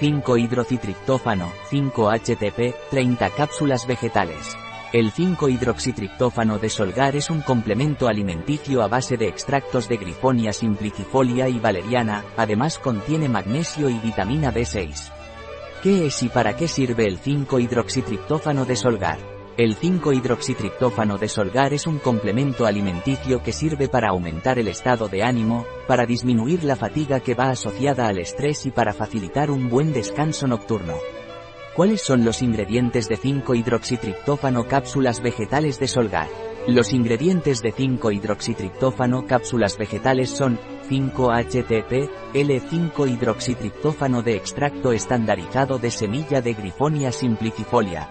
5-hidrocitriptófano, 5-HTP, 30 cápsulas vegetales. El 5-hidroxitriptófano de Solgar es un complemento alimenticio a base de extractos de Grifonia simplicifolia y valeriana, además contiene magnesio y vitamina B6. ¿Qué es y para qué sirve el 5-hidroxitriptófano de Solgar? El 5-hidroxitriptófano de Solgar es un complemento alimenticio que sirve para aumentar el estado de ánimo, para disminuir la fatiga que va asociada al estrés y para facilitar un buen descanso nocturno. ¿Cuáles son los ingredientes de 5-hidroxitriptófano cápsulas vegetales de Solgar? Los ingredientes de 5-hidroxitriptófano cápsulas vegetales son 5-HTP, L5-hidroxitriptófano de extracto estandarizado de semilla de Grifonia simplicifolia,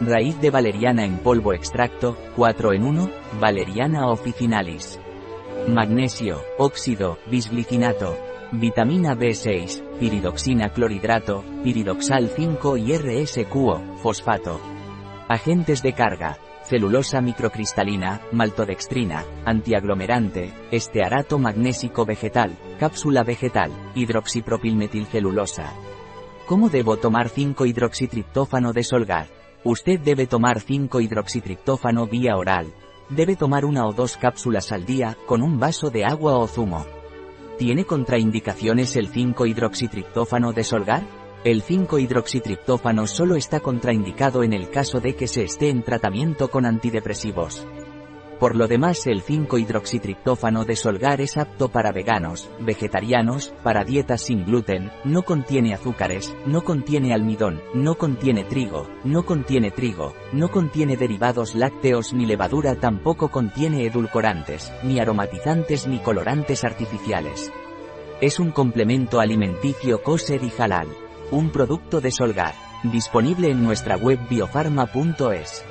Raíz de valeriana en polvo extracto, 4 en 1, valeriana officinalis. Magnesio, óxido, bisglicinato. Vitamina B6, piridoxina clorhidrato, piridoxal 5 y RSQO, fosfato. Agentes de carga, celulosa microcristalina, maltodextrina, antiaglomerante, estearato magnésico vegetal, cápsula vegetal, hidroxipropilmetilcelulosa. ¿Cómo debo tomar 5-hidroxitriptófano de Solgar? Usted debe tomar 5-hidroxitriptófano vía oral. Debe tomar una o dos cápsulas al día, con un vaso de agua o zumo. ¿Tiene contraindicaciones el 5-hidroxitriptófano de Solgar? El 5-hidroxitriptófano solo está contraindicado en el caso de que se esté en tratamiento con antidepresivos. Por lo demás el 5-hidroxitriptófano de Solgar es apto para veganos, vegetarianos, para dietas sin gluten, no contiene azúcares, no contiene almidón, no contiene trigo, no contiene trigo, no contiene derivados lácteos ni levadura tampoco contiene edulcorantes, ni aromatizantes ni colorantes artificiales. Es un complemento alimenticio kosher y halal. Un producto de Solgar, disponible en nuestra web biofarma.es.